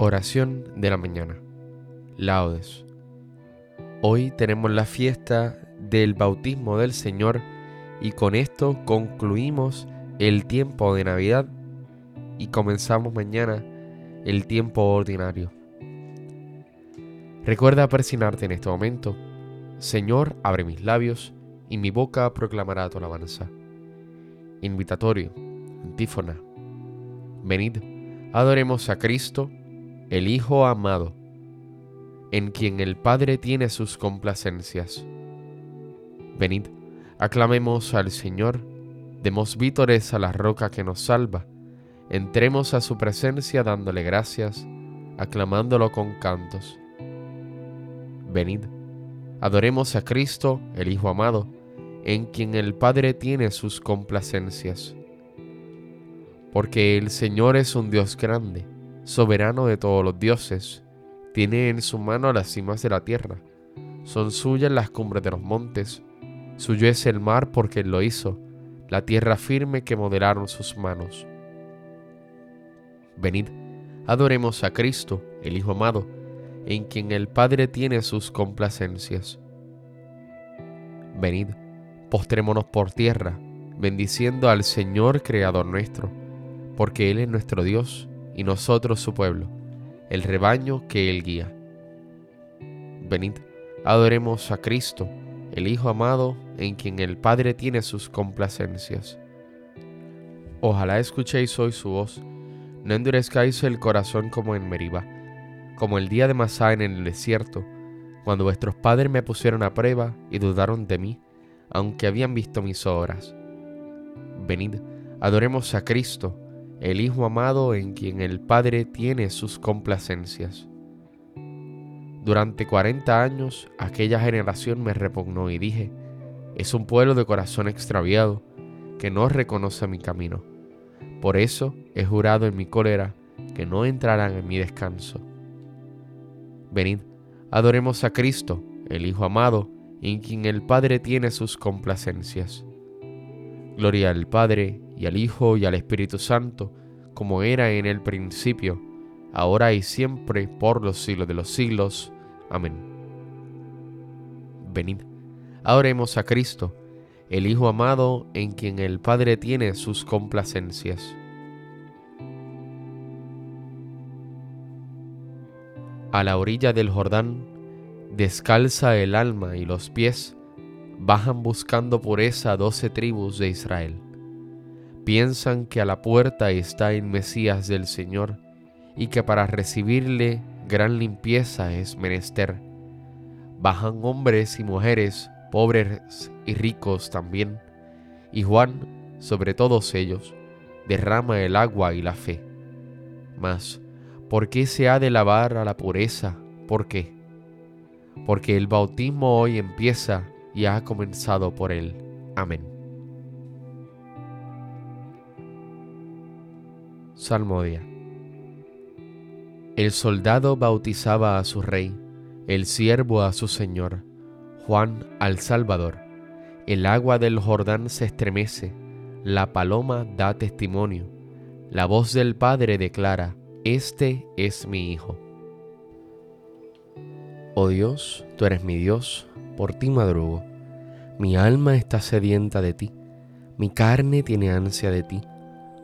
Oración de la mañana. Laudes. Hoy tenemos la fiesta del bautismo del Señor y con esto concluimos el tiempo de Navidad y comenzamos mañana el tiempo ordinario. Recuerda persinarte en este momento. Señor, abre mis labios y mi boca proclamará tu alabanza. Invitatorio, antífona. Venid, adoremos a Cristo el Hijo amado, en quien el Padre tiene sus complacencias. Venid, aclamemos al Señor, demos vítores a la roca que nos salva, entremos a su presencia dándole gracias, aclamándolo con cantos. Venid, adoremos a Cristo, el Hijo amado, en quien el Padre tiene sus complacencias. Porque el Señor es un Dios grande, soberano de todos los dioses, tiene en su mano las cimas de la tierra, son suyas las cumbres de los montes, suyo es el mar porque él lo hizo, la tierra firme que modelaron sus manos. Venid, adoremos a Cristo, el Hijo amado, en quien el Padre tiene sus complacencias. Venid, postrémonos por tierra, bendiciendo al Señor Creador nuestro, porque Él es nuestro Dios y nosotros su pueblo, el rebaño que Él guía. Venid, adoremos a Cristo, el Hijo amado, en quien el Padre tiene sus complacencias. Ojalá escuchéis hoy su voz, no endurezcáis el corazón como en Meriba, como el día de Masá en el desierto, cuando vuestros padres me pusieron a prueba y dudaron de mí, aunque habían visto mis obras. Venid, adoremos a Cristo, el Hijo amado en quien el Padre tiene sus complacencias. Durante cuarenta años aquella generación me repugnó y dije, es un pueblo de corazón extraviado que no reconoce mi camino. Por eso he jurado en mi cólera que no entrarán en mi descanso. Venid, adoremos a Cristo, el Hijo amado, en quien el Padre tiene sus complacencias. Gloria al Padre, y al Hijo, y al Espíritu Santo, como era en el principio, ahora y siempre, por los siglos de los siglos. Amén. Venid, adoremos a Cristo, el Hijo amado, en quien el Padre tiene sus complacencias. A la orilla del Jordán, descalza el alma y los pies, bajan buscando pureza doce tribus de Israel. Piensan que a la puerta está el Mesías del Señor y que para recibirle gran limpieza es menester. Bajan hombres y mujeres, pobres y ricos también, y Juan, sobre todos ellos, derrama el agua y la fe. Mas, ¿por qué se ha de lavar a la pureza? ¿Por qué? Porque el bautismo hoy empieza y ha comenzado por él. Amén. Salmodia. El soldado bautizaba a su rey, el siervo a su señor, Juan al Salvador. El agua del Jordán se estremece, la paloma da testimonio, la voz del Padre declara, Este es mi Hijo. Oh Dios, tú eres mi Dios, por ti madrugo. Mi alma está sedienta de ti, mi carne tiene ansia de ti,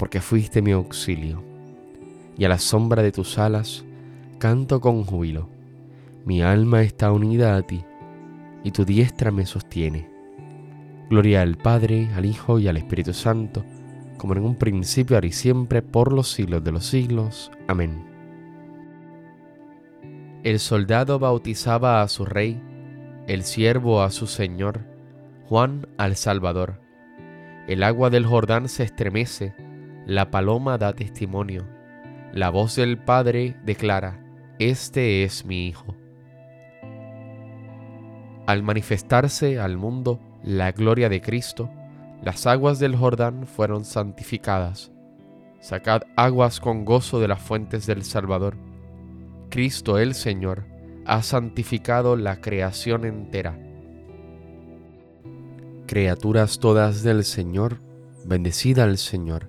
porque fuiste mi auxilio. Y a la sombra de tus alas canto con júbilo. Mi alma está unida a ti y tu diestra me sostiene. Gloria al Padre, al Hijo y al Espíritu Santo, como en un principio, ahora y siempre, por los siglos de los siglos. Amén. El soldado bautizaba a su rey, el siervo a su señor, Juan al Salvador. El agua del Jordán se estremece, la paloma da testimonio, la voz del Padre declara, Este es mi Hijo. Al manifestarse al mundo la gloria de Cristo, las aguas del Jordán fueron santificadas. Sacad aguas con gozo de las fuentes del Salvador. Cristo el Señor ha santificado la creación entera. Criaturas todas del Señor, bendecida al Señor,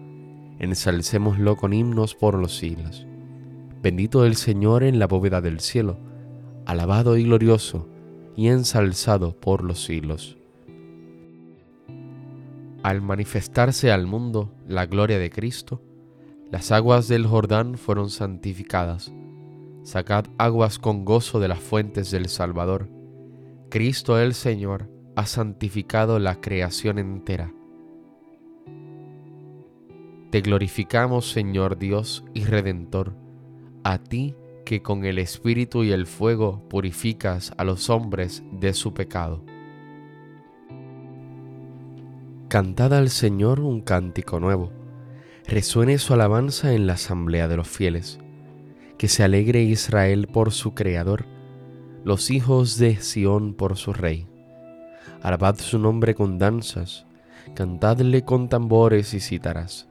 Ensalcémoslo con himnos por los siglos. Bendito el Señor en la bóveda del cielo. Alabado y glorioso y ensalzado por los siglos. Al manifestarse al mundo la gloria de Cristo, las aguas del Jordán fueron santificadas. Sacad aguas con gozo de las fuentes del Salvador. Cristo el Señor ha santificado la creación entera. Te glorificamos, Señor Dios y Redentor, a ti que con el Espíritu y el fuego purificas a los hombres de su pecado. Cantad al Señor un cántico nuevo, resuene su alabanza en la asamblea de los fieles, que se alegre Israel por su Creador, los hijos de Sión por su Rey. Alabad su nombre con danzas, cantadle con tambores y cítaras,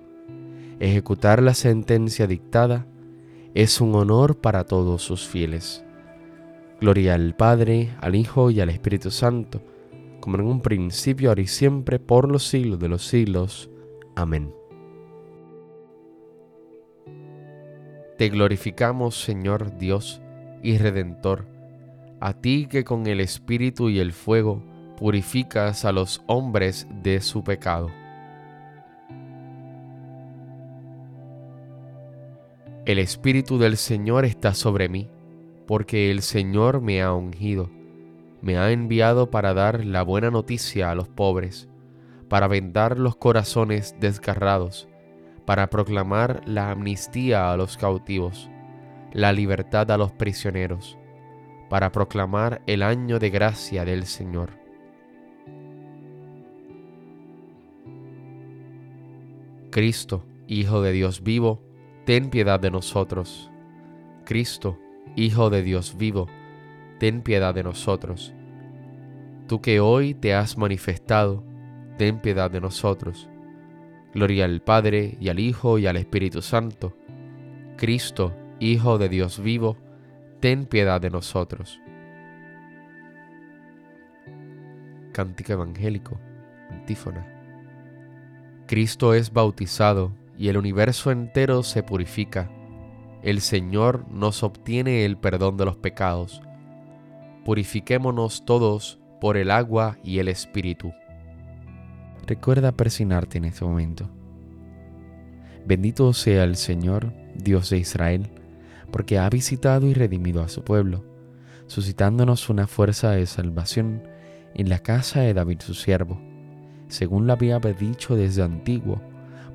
ejecutar la sentencia dictada es un honor para todos sus fieles. Gloria al Padre, al Hijo y al Espíritu Santo, como en un principio, ahora y siempre, por los siglos de los siglos. Amén. Te glorificamos, Señor Dios y Redentor, a ti que con el Espíritu y el fuego purificas a los hombres de su pecado El Espíritu del Señor está sobre mí, porque el Señor me ha ungido, me ha enviado para dar la buena noticia a los pobres, para vendar los corazones desgarrados, para proclamar la amnistía a los cautivos, la libertad a los prisioneros, para proclamar el año de gracia del Señor. Cristo, Hijo de Dios vivo, ten piedad de nosotros. Cristo, Hijo de Dios vivo, ten piedad de nosotros. tú que hoy te has manifestado, ten piedad de nosotros. Gloria al Padre y al Hijo y al Espíritu Santo. Cristo, Hijo de Dios vivo, ten piedad de nosotros. Cántico Evangélico, antífona. Cristo es bautizado y el universo entero se purifica. El Señor nos obtiene el perdón de los pecados. Purifiquémonos todos por el agua y el Espíritu. Recuerda persignarte en este momento. Bendito sea el Señor, Dios de Israel, porque ha visitado y redimido a su pueblo, suscitándonos una fuerza de salvación en la casa de David su siervo, según lo había dicho desde antiguo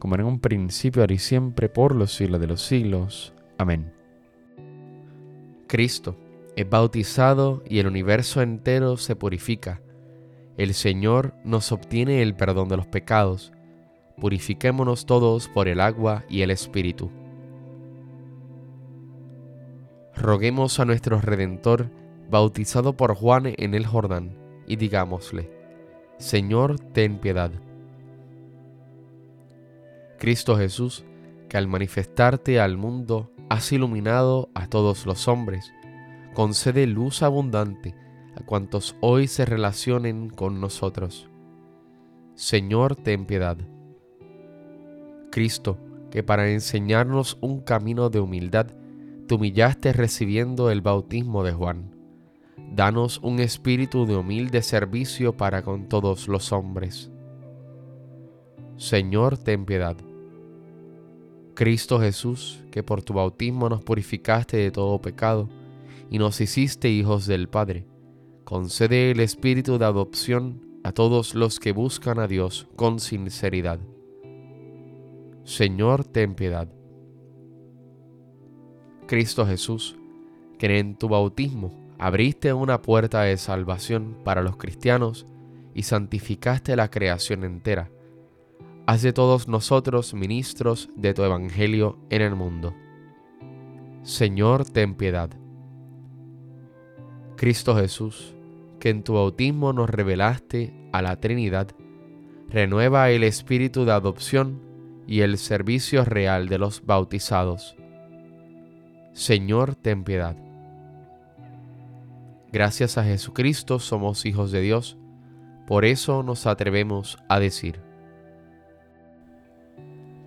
como en un principio, ahora y siempre, por los siglos de los siglos. Amén. Cristo es bautizado y el universo entero se purifica. El Señor nos obtiene el perdón de los pecados. Purifiquémonos todos por el agua y el Espíritu. Roguemos a nuestro Redentor bautizado por Juan en el Jordán, y digámosle, Señor, ten piedad. Cristo Jesús, que al manifestarte al mundo has iluminado a todos los hombres, concede luz abundante a cuantos hoy se relacionen con nosotros. Señor, ten piedad. Cristo, que para enseñarnos un camino de humildad, te humillaste recibiendo el bautismo de Juan Danos un espíritu de humilde servicio para con todos los hombres. Señor, ten piedad. Cristo Jesús, que por tu bautismo nos purificaste de todo pecado y nos hiciste hijos del Padre, concede el espíritu de adopción a todos los que buscan a Dios con sinceridad. Señor, ten piedad. Cristo Jesús, que en tu bautismo abriste una puerta de salvación para los cristianos y santificaste la creación entera. Haz de todos nosotros ministros de tu Evangelio en el mundo. Señor, ten piedad. Cristo Jesús, que en tu bautismo nos revelaste a la Trinidad, renueva el espíritu de adopción y el servicio real de los bautizados. Señor, ten piedad. Gracias a Jesucristo somos hijos de Dios, por eso nos atrevemos a decir,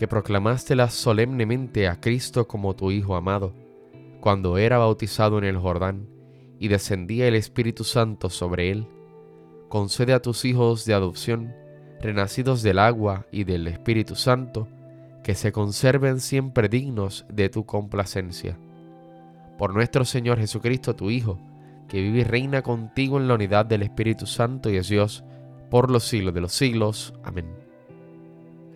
que proclamástela solemnemente a Cristo como tu Hijo amado, cuando era bautizado en el Jordán y descendía el Espíritu Santo sobre él, concede a tus hijos de adopción, renacidos del agua y del Espíritu Santo, que se conserven siempre dignos de tu complacencia. Por nuestro Señor Jesucristo, tu Hijo, que vive y reina contigo en la unidad del Espíritu Santo y es Dios, por los siglos de los siglos. Amén.